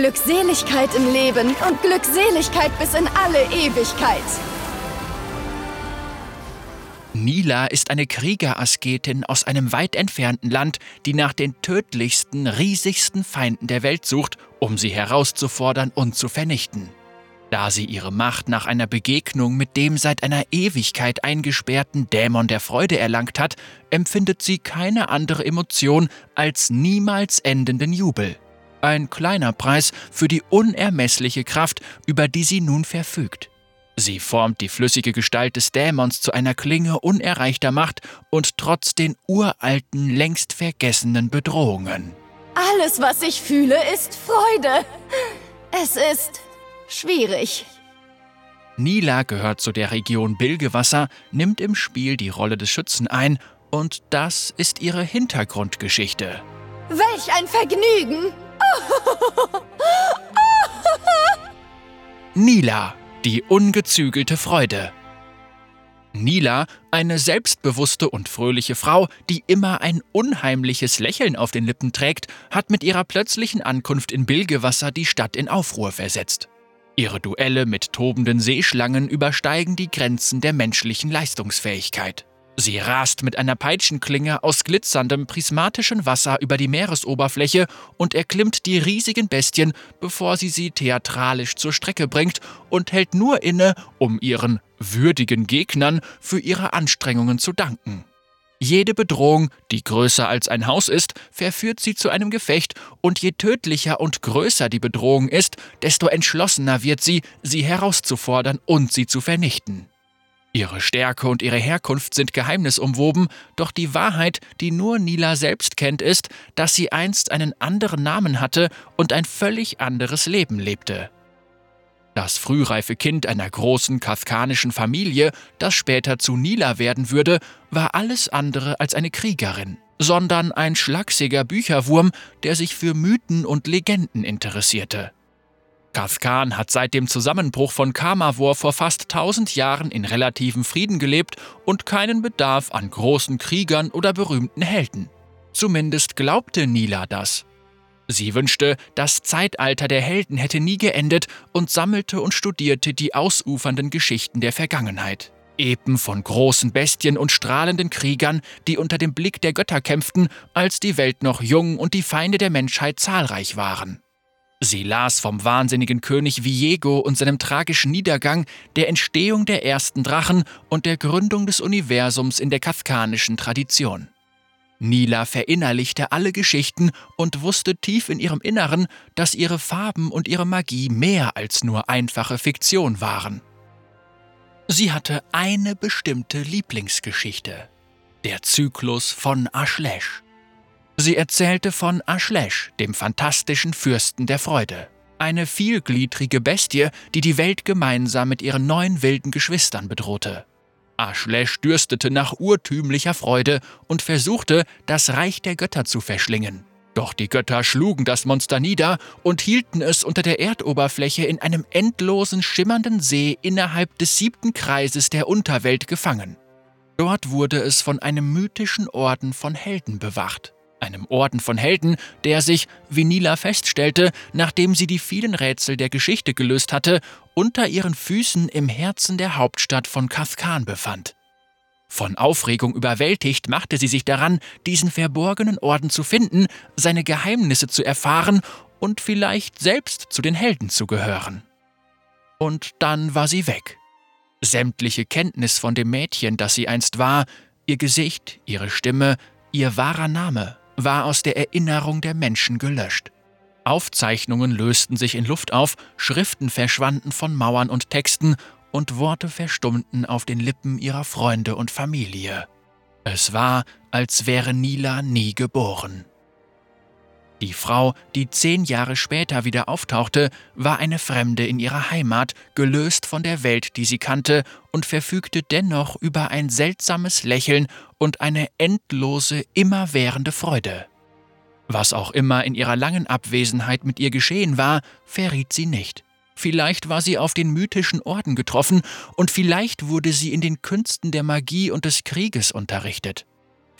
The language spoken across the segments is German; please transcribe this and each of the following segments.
Glückseligkeit im Leben und Glückseligkeit bis in alle Ewigkeit. Nila ist eine Kriegerasketin aus einem weit entfernten Land, die nach den tödlichsten, riesigsten Feinden der Welt sucht, um sie herauszufordern und zu vernichten. Da sie ihre Macht nach einer Begegnung mit dem seit einer Ewigkeit eingesperrten Dämon der Freude erlangt hat, empfindet sie keine andere Emotion als niemals endenden Jubel. Ein kleiner Preis für die unermessliche Kraft, über die sie nun verfügt. Sie formt die flüssige Gestalt des Dämons zu einer Klinge unerreichter Macht und trotz den uralten, längst vergessenen Bedrohungen. Alles, was ich fühle, ist Freude. Es ist schwierig. Nila gehört zu der Region Bilgewasser, nimmt im Spiel die Rolle des Schützen ein und das ist ihre Hintergrundgeschichte. Welch ein Vergnügen! Nila, die ungezügelte Freude. Nila, eine selbstbewusste und fröhliche Frau, die immer ein unheimliches Lächeln auf den Lippen trägt, hat mit ihrer plötzlichen Ankunft in Bilgewasser die Stadt in Aufruhr versetzt. Ihre Duelle mit tobenden Seeschlangen übersteigen die Grenzen der menschlichen Leistungsfähigkeit. Sie rast mit einer Peitschenklinge aus glitzerndem prismatischem Wasser über die Meeresoberfläche und erklimmt die riesigen Bestien, bevor sie sie theatralisch zur Strecke bringt und hält nur inne, um ihren würdigen Gegnern für ihre Anstrengungen zu danken. Jede Bedrohung, die größer als ein Haus ist, verführt sie zu einem Gefecht, und je tödlicher und größer die Bedrohung ist, desto entschlossener wird sie, sie herauszufordern und sie zu vernichten. Ihre Stärke und ihre Herkunft sind geheimnisumwoben, doch die Wahrheit, die nur Nila selbst kennt, ist, dass sie einst einen anderen Namen hatte und ein völlig anderes Leben lebte. Das frühreife Kind einer großen kafkanischen Familie, das später zu Nila werden würde, war alles andere als eine Kriegerin, sondern ein schlachsiger Bücherwurm, der sich für Mythen und Legenden interessierte. Kafkan hat seit dem Zusammenbruch von Kamavor vor fast 1000 Jahren in relativem Frieden gelebt und keinen Bedarf an großen Kriegern oder berühmten Helden. Zumindest glaubte Nila das. Sie wünschte, das Zeitalter der Helden hätte nie geendet und sammelte und studierte die ausufernden Geschichten der Vergangenheit. Epen von großen Bestien und strahlenden Kriegern, die unter dem Blick der Götter kämpften, als die Welt noch jung und die Feinde der Menschheit zahlreich waren. Sie las vom wahnsinnigen König Viego und seinem tragischen Niedergang, der Entstehung der ersten Drachen und der Gründung des Universums in der kafkanischen Tradition. Nila verinnerlichte alle Geschichten und wusste tief in ihrem Inneren, dass ihre Farben und ihre Magie mehr als nur einfache Fiktion waren. Sie hatte eine bestimmte Lieblingsgeschichte, der Zyklus von Ashlesh. Sie erzählte von Ashlesh, dem fantastischen Fürsten der Freude, eine vielgliedrige Bestie, die die Welt gemeinsam mit ihren neun wilden Geschwistern bedrohte. Ashlesh dürstete nach urtümlicher Freude und versuchte, das Reich der Götter zu verschlingen. Doch die Götter schlugen das Monster nieder und hielten es unter der Erdoberfläche in einem endlosen schimmernden See innerhalb des siebten Kreises der Unterwelt gefangen. Dort wurde es von einem mythischen Orden von Helden bewacht. Einem Orden von Helden, der sich, wie Nila feststellte, nachdem sie die vielen Rätsel der Geschichte gelöst hatte, unter ihren Füßen im Herzen der Hauptstadt von Kathkan befand. Von Aufregung überwältigt machte sie sich daran, diesen verborgenen Orden zu finden, seine Geheimnisse zu erfahren und vielleicht selbst zu den Helden zu gehören. Und dann war sie weg. Sämtliche Kenntnis von dem Mädchen, das sie einst war, ihr Gesicht, ihre Stimme, ihr wahrer Name, war aus der Erinnerung der Menschen gelöscht. Aufzeichnungen lösten sich in Luft auf, Schriften verschwanden von Mauern und Texten und Worte verstummten auf den Lippen ihrer Freunde und Familie. Es war, als wäre Nila nie geboren. Die Frau, die zehn Jahre später wieder auftauchte, war eine Fremde in ihrer Heimat, gelöst von der Welt, die sie kannte, und verfügte dennoch über ein seltsames Lächeln und eine endlose, immerwährende Freude. Was auch immer in ihrer langen Abwesenheit mit ihr geschehen war, verriet sie nicht. Vielleicht war sie auf den mythischen Orden getroffen und vielleicht wurde sie in den Künsten der Magie und des Krieges unterrichtet.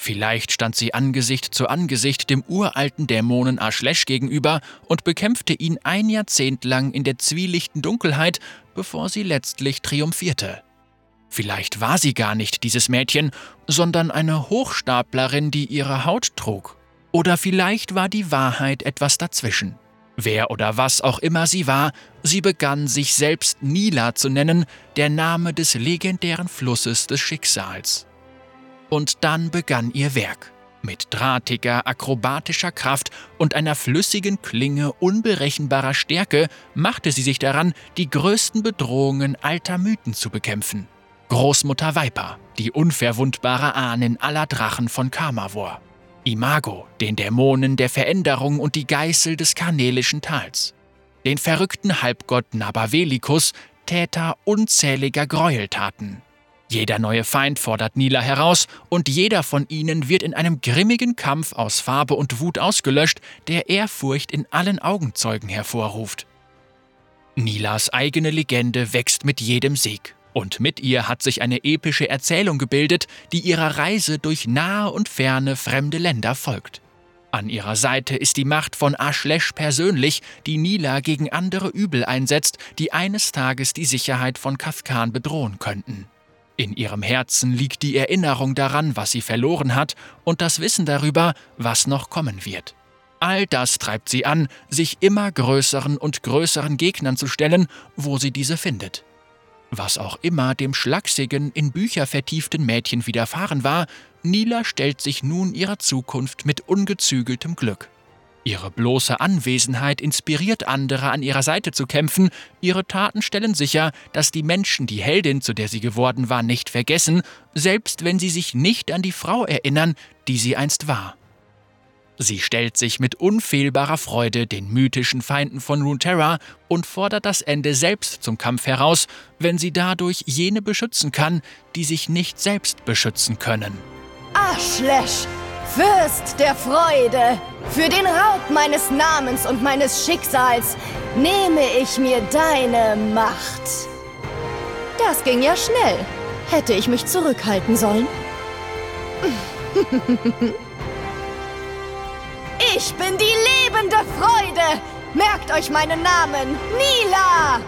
Vielleicht stand sie Angesicht zu Angesicht dem uralten Dämonen Ashlesh gegenüber und bekämpfte ihn ein Jahrzehnt lang in der zwielichten Dunkelheit, bevor sie letztlich triumphierte. Vielleicht war sie gar nicht dieses Mädchen, sondern eine Hochstaplerin, die ihre Haut trug. Oder vielleicht war die Wahrheit etwas dazwischen. Wer oder was auch immer sie war, sie begann sich selbst Nila zu nennen, der Name des legendären Flusses des Schicksals. Und dann begann ihr Werk. Mit drahtiger, akrobatischer Kraft und einer flüssigen Klinge unberechenbarer Stärke machte sie sich daran, die größten Bedrohungen alter Mythen zu bekämpfen. Großmutter Viper, die unverwundbare Ahnen aller Drachen von Kamavor. Imago, den Dämonen der Veränderung und die Geißel des Karnelischen Tals. Den verrückten Halbgott Nabavelicus, Täter unzähliger Gräueltaten. Jeder neue Feind fordert Nila heraus und jeder von ihnen wird in einem grimmigen Kampf aus Farbe und Wut ausgelöscht, der Ehrfurcht in allen Augenzeugen hervorruft. Nilas eigene Legende wächst mit jedem Sieg. Und mit ihr hat sich eine epische Erzählung gebildet, die ihrer Reise durch nahe und ferne fremde Länder folgt. An ihrer Seite ist die Macht von Ashlesh persönlich, die Nila gegen andere Übel einsetzt, die eines Tages die Sicherheit von Kathkan bedrohen könnten. In ihrem Herzen liegt die Erinnerung daran, was sie verloren hat, und das Wissen darüber, was noch kommen wird. All das treibt sie an, sich immer größeren und größeren Gegnern zu stellen, wo sie diese findet. Was auch immer dem schlachsigen, in Bücher vertieften Mädchen widerfahren war, Nila stellt sich nun ihrer Zukunft mit ungezügeltem Glück. Ihre bloße Anwesenheit inspiriert andere, an ihrer Seite zu kämpfen. Ihre Taten stellen sicher, dass die Menschen die Heldin, zu der sie geworden war, nicht vergessen, selbst wenn sie sich nicht an die Frau erinnern, die sie einst war. Sie stellt sich mit unfehlbarer Freude den mythischen Feinden von Runeterra und fordert das Ende selbst zum Kampf heraus, wenn sie dadurch jene beschützen kann, die sich nicht selbst beschützen können. Ashlesh, Fürst der Freude, für den Raub meines Namens und meines Schicksals nehme ich mir deine Macht. Das ging ja schnell. Hätte ich mich zurückhalten sollen? ich bin die lebende Freude. Merkt euch meinen Namen, Nila!